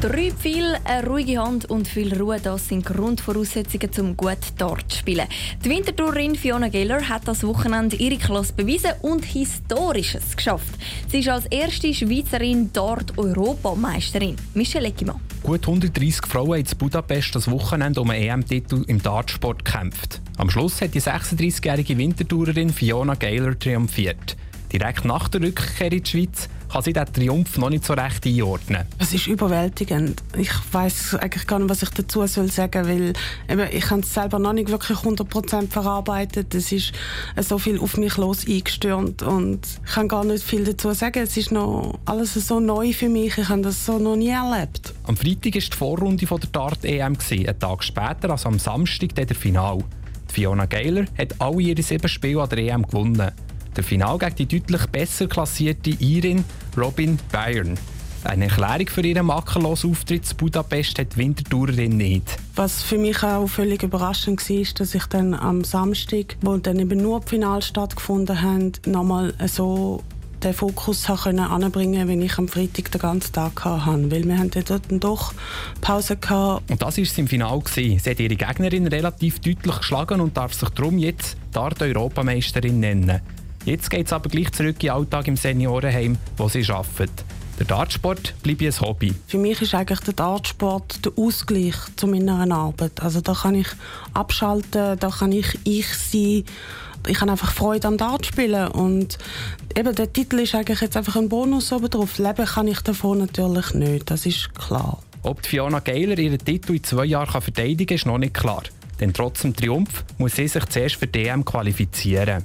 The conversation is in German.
Drei viel, eine ruhige Hand und viel Ruhe, das sind Grundvoraussetzungen, um gut Dart zu spielen. Die Wintertourin Fiona Geller hat das Wochenende ihre Klasse bewiesen und Historisches geschafft. Sie ist als erste Schweizerin Dart-Europameisterin. Michelle Eckimann. Gut 130 Frauen haben in Budapest das Wochenende um einen EM-Titel im Dartsport gekämpft. Am Schluss hat die 36-jährige Wintertourerin Fiona Geiler triumphiert. Direkt nach der Rückkehr in die Schweiz kann sie diesen Triumph noch nicht so recht einordnen. Es ist überwältigend. Ich weiß eigentlich gar nicht, was ich dazu soll sagen weil eben, ich habe es selber noch nicht wirklich 100% verarbeitet. Es ist so viel auf mich los eingestürmt und ich kann gar nicht viel dazu sagen. Es ist noch alles so neu für mich. Ich habe das so noch nie erlebt. Am Freitag war die Vorrunde der Dart-EM. Einen Tag später, also am Samstag, der Final. Fiona Geiler hat alle ihre sieben Spiele an der EM gewonnen. Der Final gegen die deutlich besser klassierte Irin Robin Bayern. Eine Erklärung für ihren makellosen Auftritt in Budapest hat die Wintertourerin nicht. Was für mich auch völlig überraschend war, ist, dass ich dann am Samstag, wo dann eben nur die Final stattgefunden haben, nochmal so den Fokus können anbringen wie ich am Freitag den ganzen Tag hatte. Weil wir haben dort doch Pause gehabt. Und das war im Finale. Sie hat ihre Gegnerin relativ deutlich geschlagen und darf sich darum jetzt Dart-Europameisterin nennen. Jetzt geht es aber gleich zurück in den Alltag im Seniorenheim, wo sie arbeitet. Der Dartsport bleibt ein Hobby. Für mich ist eigentlich der Dartsport der Ausgleich zu meiner Arbeit. Also da kann ich abschalten, da kann ich ich sein. Ich habe einfach Freude am Dartspielen und eben der Titel ist eigentlich jetzt einfach ein Bonus oben drauf. Leben kann ich davon natürlich nicht, das ist klar. Ob Fiona Geiler ihren Titel in zwei Jahren verteidigen kann, ist noch nicht klar. Denn trotz dem Triumph muss sie sich zuerst für DM qualifizieren.